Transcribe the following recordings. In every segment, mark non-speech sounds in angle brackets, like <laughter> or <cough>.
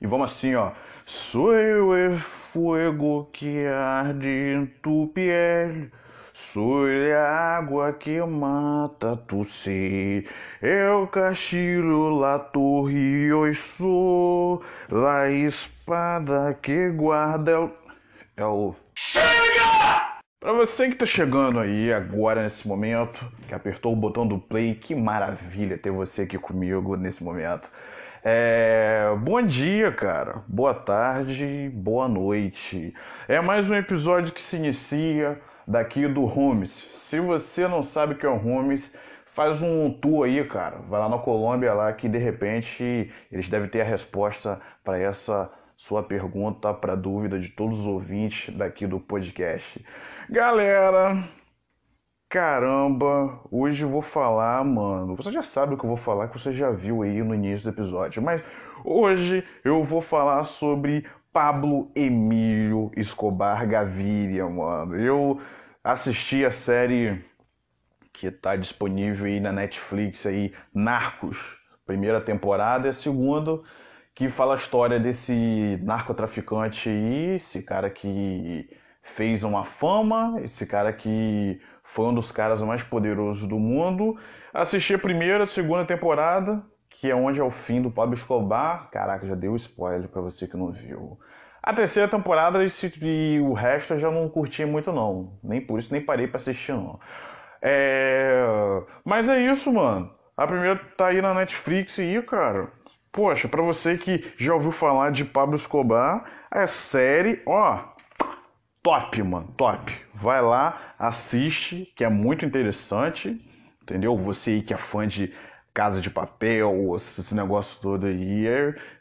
E vamos assim, ó. Sou eu o fogo que arde em tu piel. Sou a água que mata tu sede. Eu cachilo la torre, eu sou la espada que guarda o... É o... Chega! Pra você que tá chegando aí agora nesse momento, que apertou o botão do play, que maravilha ter você aqui comigo nesse momento. É... Bom dia, cara. Boa tarde, boa noite. É mais um episódio que se inicia daqui do Rumes. Se você não sabe o que é o Rumes, faz um tour aí, cara. Vai lá na Colômbia lá que de repente eles devem ter a resposta para essa sua pergunta, para dúvida de todos os ouvintes daqui do podcast. Galera, Caramba, hoje eu vou falar, mano. Você já sabe o que eu vou falar, que você já viu aí no início do episódio. Mas hoje eu vou falar sobre Pablo Emílio Escobar Gaviria, mano. Eu assisti a série que tá disponível aí na Netflix aí, Narcos, primeira temporada e a segunda que fala a história desse narcotraficante aí, esse cara que fez uma fama, esse cara que foi um dos caras mais poderosos do mundo. Assisti a primeira, a segunda temporada, que é onde é o fim do Pablo Escobar. Caraca, já deu spoiler para você que não viu. A terceira temporada e o resto eu já não curti muito não. Nem por isso nem parei para assistir não. É... Mas é isso, mano. A primeira tá aí na Netflix e, cara, poxa, para você que já ouviu falar de Pablo Escobar, é série, ó, top, mano, top. Vai lá, assiste, que é muito interessante, entendeu? Você aí que é fã de Casa de Papel, esse negócio todo aí,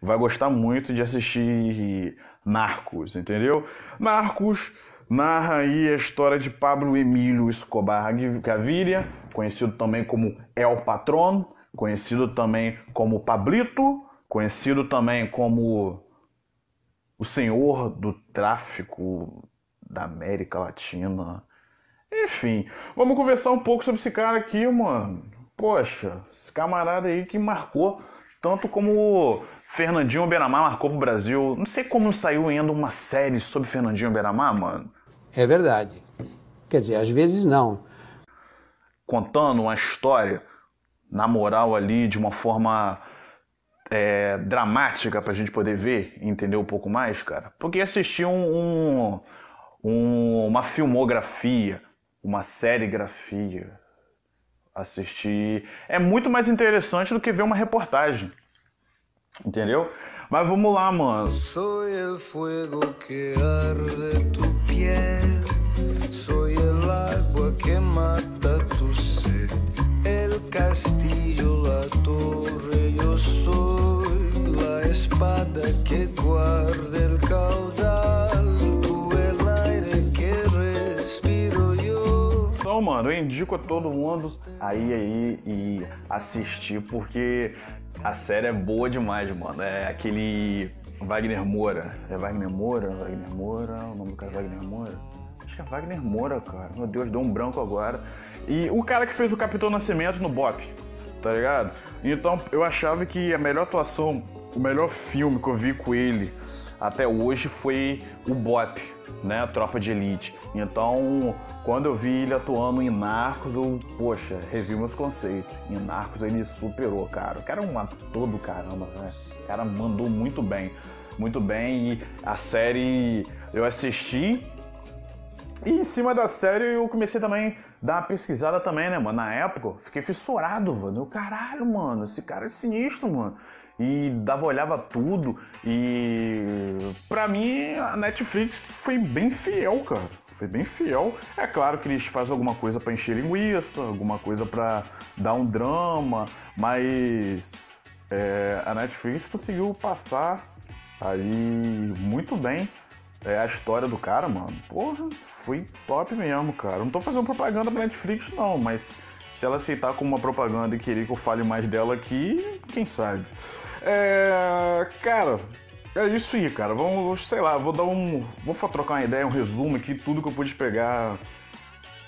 vai gostar muito de assistir Narcos, entendeu? Narcos narra aí a história de Pablo Emílio Escobar Gaviria, conhecido também como El Patron, conhecido também como Pablito, conhecido também como o senhor do tráfico da América Latina. Enfim, vamos conversar um pouco sobre esse cara aqui, mano. Poxa, esse camarada aí que marcou tanto como Fernandinho Benamar marcou pro Brasil. Não sei como saiu ainda uma série sobre Fernandinho Benamar, mano. É verdade. Quer dizer, às vezes não. Contando uma história, na moral ali, de uma forma é, dramática pra gente poder ver e entender um pouco mais, cara. Porque assistir um, um um, uma filmografia, uma serigrafia. Assistir é muito mais interessante do que ver uma reportagem. Entendeu? Mas vamos lá, mano. Sou el fuego que arde tu piel. Sou el agua que mata tu sed. El castillo, la torre, yo soy la espada que guarda el Então, mano, eu indico a todo mundo aí aí e assistir, porque a série é boa demais, mano. É aquele Wagner Moura. É Wagner Moura? Wagner Moura? O nome do cara é Wagner Moura? Acho que é Wagner Moura, cara. Meu Deus, deu um branco agora. E o cara que fez o Capitão Nascimento no Bop, tá ligado? Então eu achava que a melhor atuação, o melhor filme que eu vi com ele até hoje foi o Bop, né? Tropa de Elite. Então, quando eu vi ele atuando em Narcos, eu, poxa, revi meus conceitos. Em Narcos ele superou, cara. O cara é um ator do caramba, né? O cara mandou muito bem. Muito bem. E a série eu assisti. E em cima da série eu comecei também a dar uma pesquisada também, né, mano? Na época, fiquei fissurado, mano. Eu, caralho, mano, esse cara é sinistro, mano e dava olhava tudo e para mim a Netflix foi bem fiel, cara. Foi bem fiel. É claro que eles fazem alguma coisa para encher linguiça, alguma coisa para dar um drama, mas é, a Netflix conseguiu passar aí muito bem é, a história do cara, mano. Porra, foi top mesmo, cara. Não tô fazendo propaganda pra Netflix, não, mas se ela aceitar como uma propaganda e querer que eu fale mais dela aqui, quem sabe. É, cara, é isso aí, cara. Vamos, sei lá, vou dar um. Vou trocar uma ideia, um resumo aqui, tudo que eu pude pegar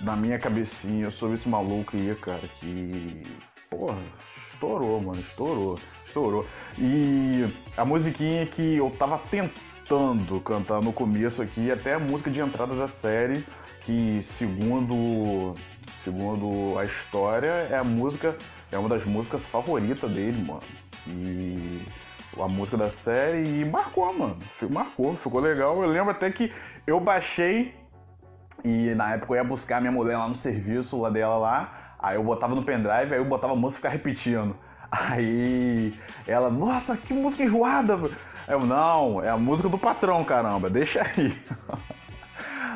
na minha cabecinha sobre esse maluco aí, cara. Que. Porra, estourou, mano, estourou, estourou. E a musiquinha que eu tava tentando cantar no começo aqui, até a música de entrada da série, que segundo segundo a história é a música é uma das músicas favoritas dele, mano. E a música da série e marcou, mano. Marcou, ficou legal. Eu lembro até que eu baixei e na época eu ia buscar minha mulher lá no serviço lá dela lá. Aí eu botava no pendrive, aí eu botava a música e ficava repetindo. <laughs> Aí ela, nossa, que música enjoada. Eu, não, é a música do patrão, caramba, deixa aí. <laughs>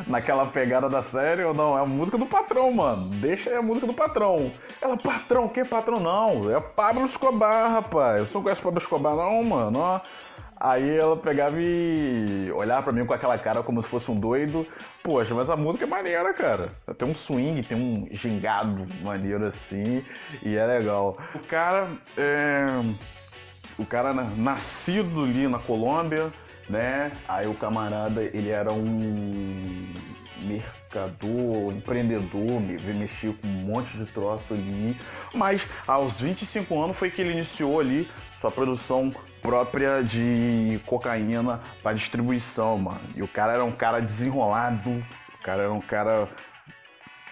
naquela pegada da série ou não? É a música do patrão, mano. Deixa aí a música do patrão. Ela, patrão, que patrão? Não, é Pablo Escobar, rapaz. Você não conhece Pablo Escobar, não, mano? Ó. Aí ela pegava e olhava pra mim com aquela cara como se fosse um doido. Poxa, mas a música é maneira, cara. Tem um swing, tem um gingado maneiro assim, e é legal. O cara é. O cara nascido ali na Colômbia, né? Aí o camarada, ele era um mercador, empreendedor, mexia com um monte de troço ali. Mas aos 25 anos foi que ele iniciou ali sua produção própria de cocaína para distribuição, mano. E o cara era um cara desenrolado, o cara era um cara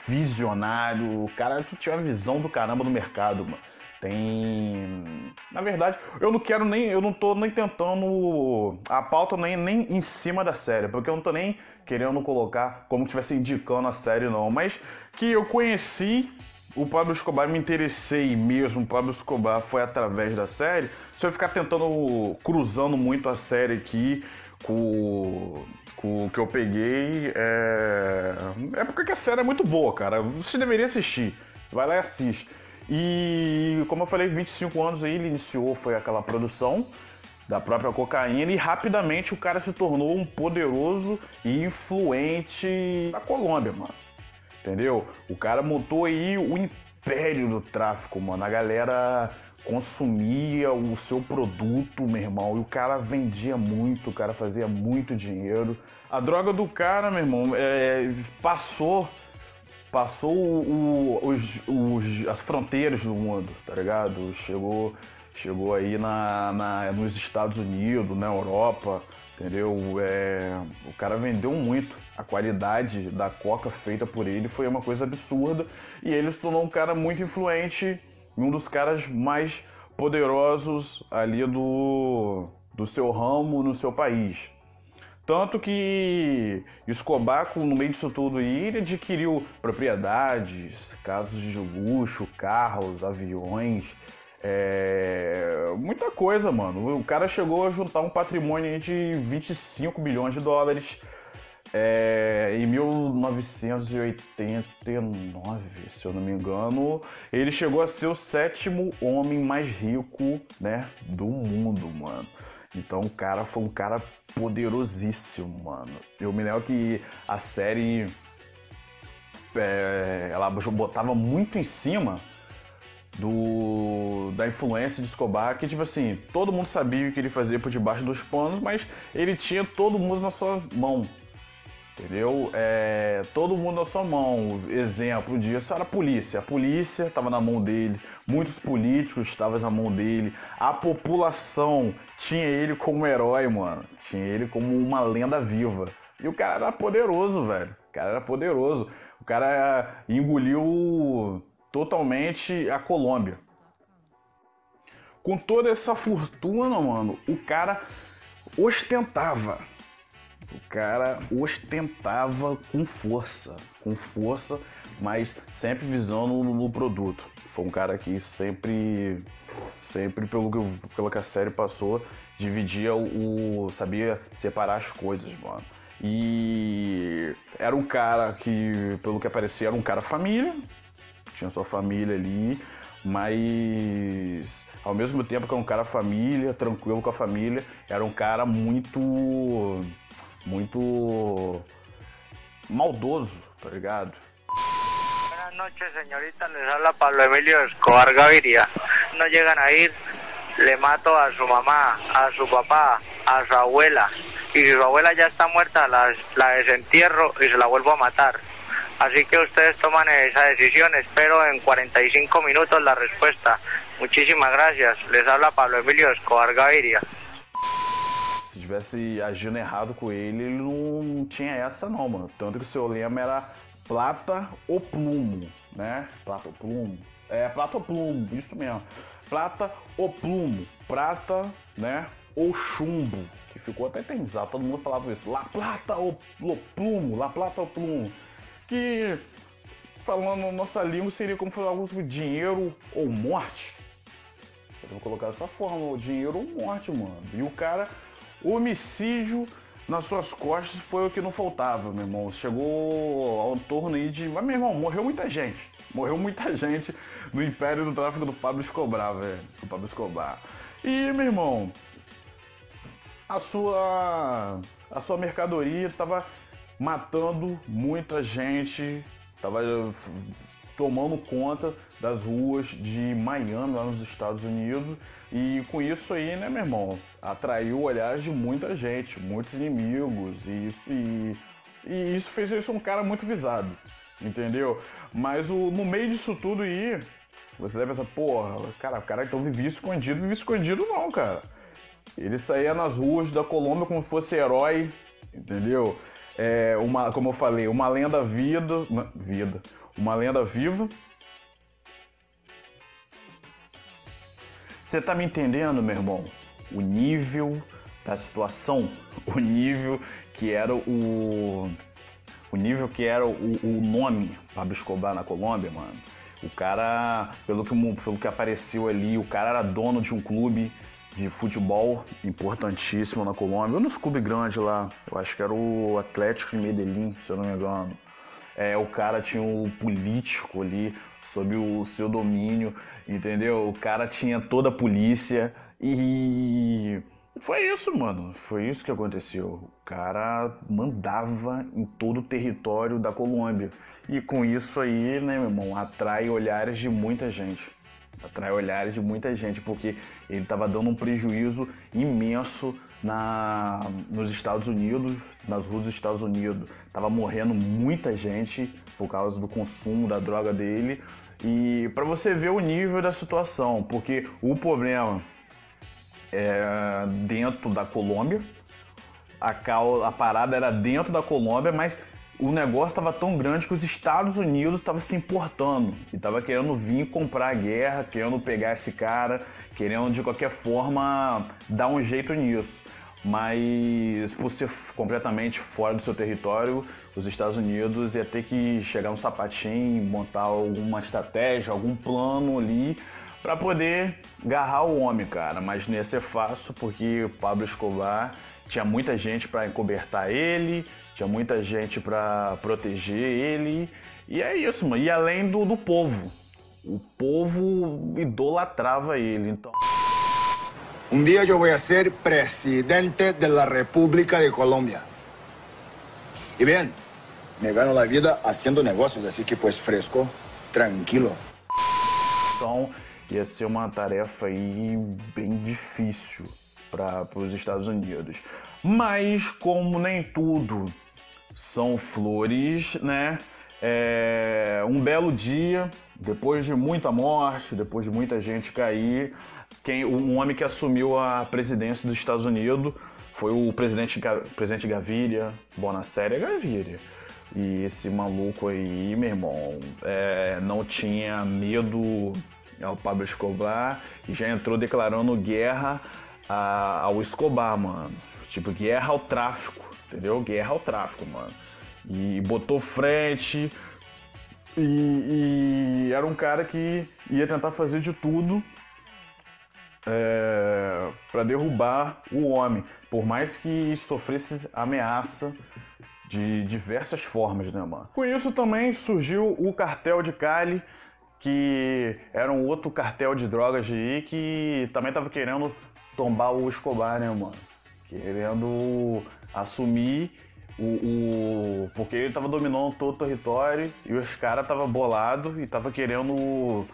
visionário, o cara que tinha uma visão do caramba no mercado, mano. Tem. Na verdade, eu não quero nem. Eu não tô nem tentando. A pauta nem, nem em cima da série, porque eu não tô nem querendo colocar como se estivesse indicando a série, não. Mas que eu conheci o Pablo Escobar, me interessei mesmo. O Pablo Escobar foi através da série. Se eu ficar tentando. cruzando muito a série aqui com com o que eu peguei, é. É porque a série é muito boa, cara. Você deveria assistir. Vai lá e assiste. E como eu falei, 25 anos aí ele iniciou, foi aquela produção da própria cocaína e rapidamente o cara se tornou um poderoso e influente da Colômbia, mano. Entendeu? O cara montou aí o império do tráfico, mano. A galera consumia o seu produto, meu irmão, e o cara vendia muito, o cara fazia muito dinheiro. A droga do cara, meu irmão, é, passou passou o, os, os, as fronteiras do mundo, tá ligado? Chegou, chegou aí na, na, nos Estados Unidos, na Europa, entendeu? É, o cara vendeu muito. A qualidade da coca feita por ele foi uma coisa absurda e ele se tornou um cara muito influente um dos caras mais poderosos ali do, do seu ramo no seu país. Tanto que Escobar, no meio disso tudo ele adquiriu propriedades, casas de luxo, carros, aviões, é... muita coisa, mano. O cara chegou a juntar um patrimônio de 25 bilhões de dólares é... em 1989, se eu não me engano. Ele chegou a ser o sétimo homem mais rico, né, do mundo, mano. Então o cara foi um cara poderosíssimo, mano. Eu me lembro que a série é, ela botava muito em cima do da influência de Escobar, que tipo assim, todo mundo sabia o que ele fazia por debaixo dos panos, mas ele tinha todo mundo na sua mão. Entendeu? É, todo mundo na sua mão. Exemplo disso era a polícia. A polícia estava na mão dele, muitos políticos estavam na mão dele, a população tinha ele como herói, mano. Tinha ele como uma lenda viva. E o cara era poderoso, velho. O cara era poderoso. O cara engoliu totalmente a Colômbia. Com toda essa fortuna, mano, o cara ostentava o cara ostentava com força, com força, mas sempre visando no, produto. Foi um cara que sempre, sempre pelo que, pelo que a série passou, dividia o, o sabia separar as coisas, mano. E era um cara que, pelo que aparecia, era um cara família, tinha sua família ali, mas ao mesmo tempo que era um cara família, tranquilo com a família, era um cara muito muito maldoso, tá ligado? Buenas noches, señorita. Les habla Pablo Emilio Escobar Gaviria. No llegan a ir, le mato a su mamá, a su papá, a su abuela. Y si su abuela ya está muerta, la, la desentierro y se la vuelvo a matar. Así que ustedes toman esa decisión. Espero en 45 minutos la respuesta. Muchísimas gracias. Les habla Pablo Emilio Escobar Gaviria. Se tivesse agindo errado com ele, ele não tinha essa não, mano. Tanto que o seu lema era plata ou plumo, né? Plata ou plumo. É, plata ou plumo, isso mesmo. Prata ou plumo. Prata, né? Ou chumbo. Que ficou até eternizado, todo mundo falava isso. La plata ou, plumo, la plata ou plumo. Que, falando nossa língua, seria como falar algo sobre dinheiro ou morte. Eu vou colocar dessa forma, dinheiro ou morte, mano. E o cara, homicídio nas suas costas foi o que não faltava, meu irmão. Chegou ao torno aí de. Mas, meu irmão, morreu muita gente. Morreu muita <laughs> gente no império do tráfico do Pablo Escobar, velho. Do Pablo Escobar. E, meu irmão, a sua. A sua mercadoria tava matando muita gente. Tava tomando conta das ruas de Miami, lá nos Estados Unidos. E com isso aí, né, meu irmão, atraiu olhares de muita gente, muitos inimigos. E isso, e, e isso fez isso um cara muito visado, entendeu? Mas o, no meio disso tudo aí, você deve pensar, porra, cara, o cara então vivia escondido, vivia escondido não, cara. Ele saía nas ruas da Colômbia como se fosse herói, entendeu? É uma, como eu falei, uma lenda vida, vida, uma lenda viva. Você tá me entendendo, meu irmão? O nível da situação, o nível que era o o nível que era o, o nome Pablo Escobar na Colômbia, mano. O cara, pelo que, pelo que apareceu ali, o cara era dono de um clube de futebol importantíssimo na Colômbia, um dos clubes grandes lá, eu acho que era o Atlético de Medellín, se eu não me engano. É, o cara tinha um político ali sob o seu domínio, entendeu? O cara tinha toda a polícia e foi isso, mano. Foi isso que aconteceu. O cara mandava em todo o território da Colômbia. E com isso aí, né, meu irmão, atrai olhares de muita gente atrai olhares de muita gente, porque ele estava dando um prejuízo imenso na, nos Estados Unidos, nas ruas dos Estados Unidos. Tava morrendo muita gente por causa do consumo da droga dele. E para você ver o nível da situação, porque o problema é dentro da Colômbia, a, a parada era dentro da Colômbia, mas o negócio estava tão grande que os Estados Unidos estavam se importando e estava querendo vir comprar a guerra, querendo pegar esse cara, querendo de qualquer forma dar um jeito nisso. Mas por ser completamente fora do seu território, os Estados Unidos ia ter que chegar no sapatinho, montar alguma estratégia, algum plano ali para poder agarrar o homem, cara. Mas não ia ser fácil porque o Pablo Escobar tinha muita gente para encobertar ele, tinha muita gente para proteger ele. E é isso, mano. E além do, do povo. O povo idolatrava ele, então. Um dia eu vou ser presidente da República de Colômbia. E bem, me gano a vida fazendo negócios, assim que pues fresco, tranquilo. Então, ia ser uma tarefa aí bem difícil para os Estados Unidos. Mas como nem tudo são flores, né? É, um belo dia, depois de muita morte, depois de muita gente cair, quem, um homem que assumiu a presidência dos Estados Unidos foi o presidente, presidente Gaviria, Bonacéria Gaviria. E esse maluco aí, meu irmão, é, não tinha medo ao Pablo Escobar e já entrou declarando guerra a, ao Escobar, mano. Tipo, guerra ao tráfico, entendeu? Guerra ao tráfico, mano. E botou frente. E, e era um cara que ia tentar fazer de tudo é, para derrubar o homem, por mais que sofresse ameaça de diversas formas, né, mano? Com isso também surgiu o cartel de Cali, que era um outro cartel de drogas aí que também tava querendo tombar o Escobar, né, mano? Querendo assumir o, o, porque ele tava dominando todo o território e os caras tava bolado e tava querendo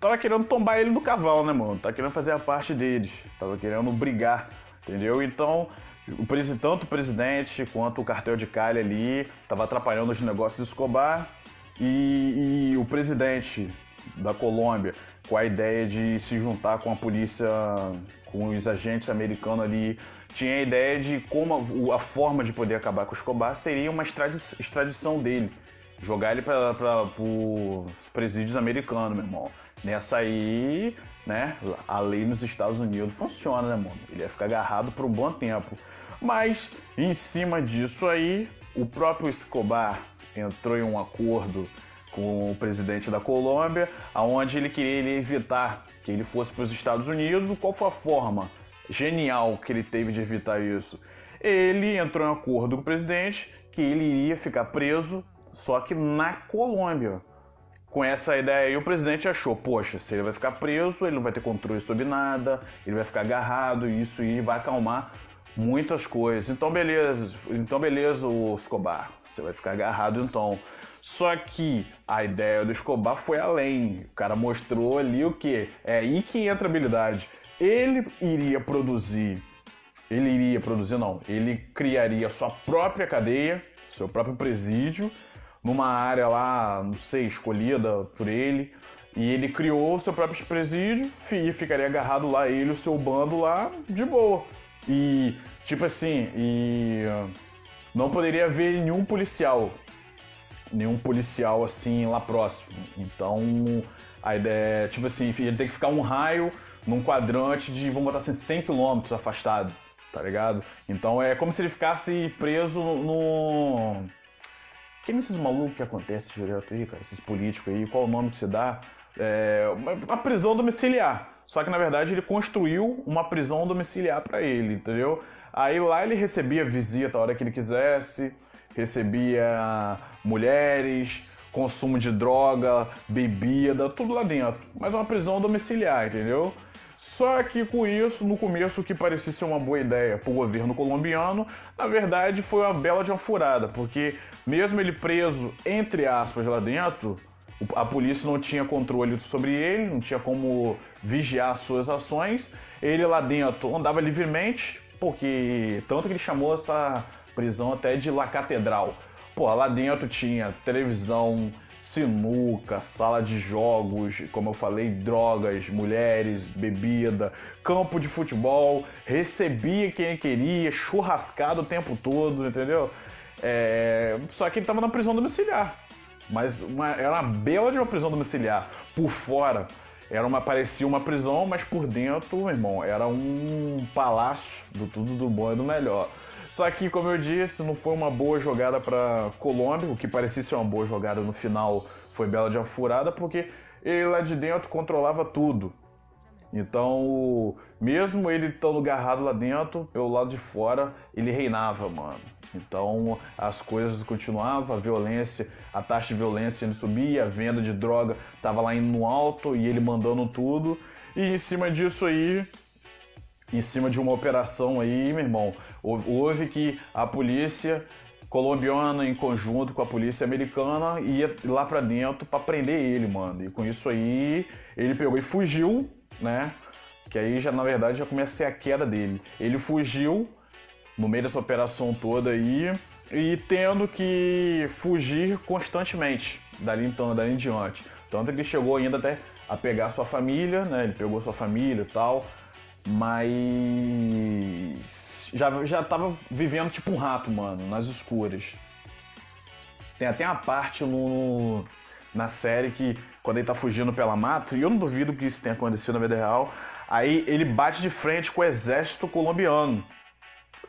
tava querendo tombar ele do cavalo, né, mano? Tava querendo fazer a parte deles, tava querendo brigar, entendeu? Então o presidente, tanto o presidente quanto o cartel de Cali ali estava atrapalhando os negócios do Escobar e, e o presidente da Colômbia com a ideia de se juntar com a polícia, com os agentes americanos ali, tinha a ideia de como a, a forma de poder acabar com o Escobar seria uma extradição dele. Jogar ele para os presídios americanos, meu irmão. Nessa aí, né, a lei nos Estados Unidos funciona, né, mano? Ele ia ficar agarrado por um bom tempo. Mas, em cima disso aí, o próprio Escobar entrou em um acordo com o presidente da Colômbia, aonde ele queria evitar que ele fosse para os Estados Unidos. Qual foi a forma genial que ele teve de evitar isso? Ele entrou em acordo com o presidente que ele iria ficar preso, só que na Colômbia. Com essa ideia aí, o presidente achou, poxa, se ele vai ficar preso, ele não vai ter controle sobre nada, ele vai ficar agarrado, e isso aí vai acalmar muitas coisas. Então beleza, então beleza, o Escobar, você vai ficar agarrado então. Só que a ideia do Escobar foi além. O cara mostrou ali o que? É aí que entra a habilidade. Ele iria produzir, ele iria produzir não, ele criaria sua própria cadeia, seu próprio presídio, numa área lá, não sei, escolhida por ele. E ele criou o seu próprio presídio e ficaria agarrado lá, ele o seu bando lá, de boa. E, tipo assim, e não poderia haver nenhum policial nenhum policial assim lá próximo. Então a ideia é, tipo assim, ele tem que ficar um raio num quadrante de, vamos botar assim, 100 km afastado, tá ligado? Então é como se ele ficasse preso no. Quem esses malucos que acontece direto aí, cara? Esses políticos aí, qual o nome que se dá? É, uma prisão domiciliar. Só que na verdade ele construiu uma prisão domiciliar para ele, entendeu? Aí lá ele recebia visita a hora que ele quisesse, recebia mulheres, consumo de droga, bebida, tudo lá dentro. Mas uma prisão domiciliar, entendeu? Só que com isso, no começo, o que parecia ser uma boa ideia para o governo colombiano, na verdade foi uma bela de uma furada, porque mesmo ele preso, entre aspas, lá dentro, a polícia não tinha controle sobre ele, não tinha como vigiar suas ações. Ele lá dentro andava livremente, porque tanto que ele chamou essa prisão até de La Catedral. Pô, lá dentro tinha televisão, sinuca, sala de jogos, como eu falei, drogas, mulheres, bebida, campo de futebol, recebia quem queria, churrascado o tempo todo, entendeu? É... Só que ele tava na prisão domiciliar. Mas uma... era uma bela de uma prisão domiciliar. Por fora, era uma parecia uma prisão, mas por dentro, meu irmão, era um palácio do tudo do bom e do melhor. Só que, como eu disse, não foi uma boa jogada para Colômbia, o que parecia ser uma boa jogada no final foi bela de afurada, porque ele lá de dentro controlava tudo. Então, mesmo ele estando agarrado lá dentro, pelo lado de fora, ele reinava, mano. Então, as coisas continuavam, a violência, a taxa de violência subia, a venda de droga tava lá indo no alto e ele mandando tudo. E em cima disso aí, em cima de uma operação aí, meu irmão, houve que a polícia colombiana em conjunto com a polícia americana ia lá para dentro para prender ele, mano. E com isso aí, ele pegou e fugiu, né? Que aí já na verdade já começa a ser a queda dele. Ele fugiu no meio dessa operação toda aí e tendo que fugir constantemente dali então, dali em diante. Tanto que ele chegou ainda até a pegar sua família, né? Ele pegou sua família e tal mas já, já tava vivendo tipo um rato, mano, nas escuras. Tem até uma parte no, na série que quando ele tá fugindo pela mata, e eu não duvido que isso tenha acontecido na vida real, aí ele bate de frente com o exército colombiano.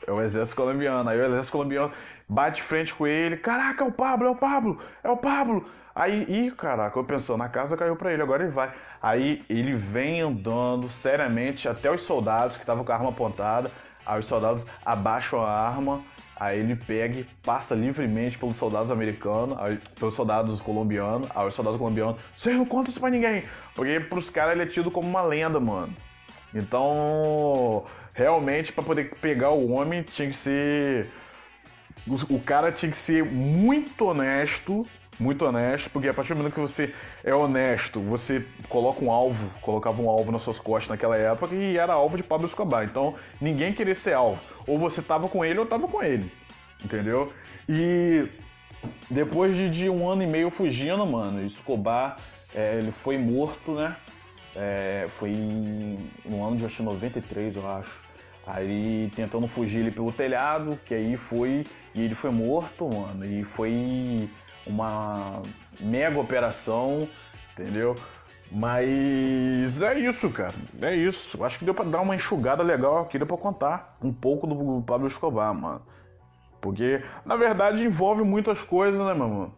É o exército colombiano. Aí o exército colombiano bate de frente com ele. Caraca, é o Pablo, é o Pablo, é o Pablo. Aí, ih, caraca, eu pensando, na casa caiu pra ele, agora ele vai. Aí ele vem andando seriamente até os soldados que estavam com a arma apontada. Aí os soldados abaixam a arma, aí ele pega e passa livremente pelos soldados americanos, aí, pelos soldados colombianos. Aí os soldados colombianos, você não conta isso pra ninguém. Porque pros caras ele é tido como uma lenda, mano. Então, realmente, para poder pegar o homem, tinha que ser. O cara tinha que ser muito honesto muito honesto, porque a partir do momento que você é honesto, você coloca um alvo, colocava um alvo nas suas costas naquela época e era alvo de Pablo Escobar. Então ninguém queria ser alvo. ou você tava com ele ou tava com ele. Entendeu? E depois de, de um ano e meio fugindo, mano, Escobar, é, ele foi morto, né? É, foi no ano de acho, 93, eu acho. Aí tentando fugir ele pelo telhado, que aí foi. E ele foi morto, mano. E foi uma mega operação, entendeu? Mas é isso, cara. É isso. Acho que deu pra dar uma enxugada legal aqui, deu pra contar um pouco do Pablo Escobar, mano. Porque, na verdade, envolve muitas coisas, né, meu mano?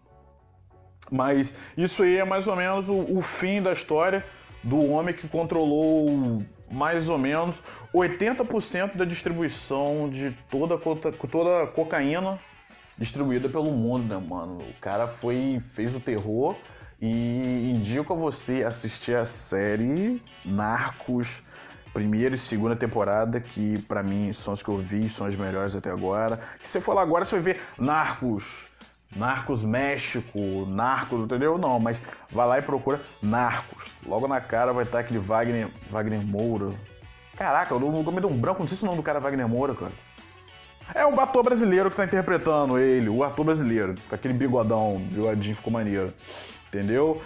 Mas isso aí é mais ou menos o, o fim da história do homem que controlou mais ou menos 80% da distribuição de toda, toda cocaína distribuída pelo mundo, né, mano? O cara foi fez o terror e indico a você assistir a série Narcos, primeira e segunda temporada, que para mim são as que eu vi, são as melhores até agora. Se você for lá agora, você vai ver Narcos, Narcos México, Narcos, entendeu? Não, mas vai lá e procura Narcos. Logo na cara vai estar aquele Wagner, Wagner Moura. Caraca, eu não me um branco, não sei se o nome do cara é Wagner Moura, cara. É um ator brasileiro que tá interpretando ele, o ator brasileiro, com aquele bigodão, bigodinho ficou maneiro. Entendeu?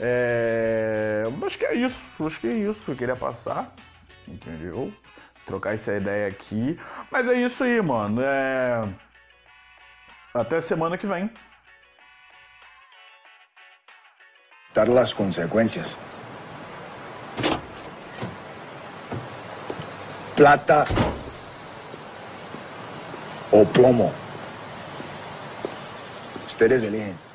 É... Acho que é isso, acho que é isso que eu queria passar. Entendeu? Trocar essa ideia aqui. Mas é isso aí, mano. É... Até semana que vem. Dar las consecuencias. Plata o plomo. Ustedes eligen.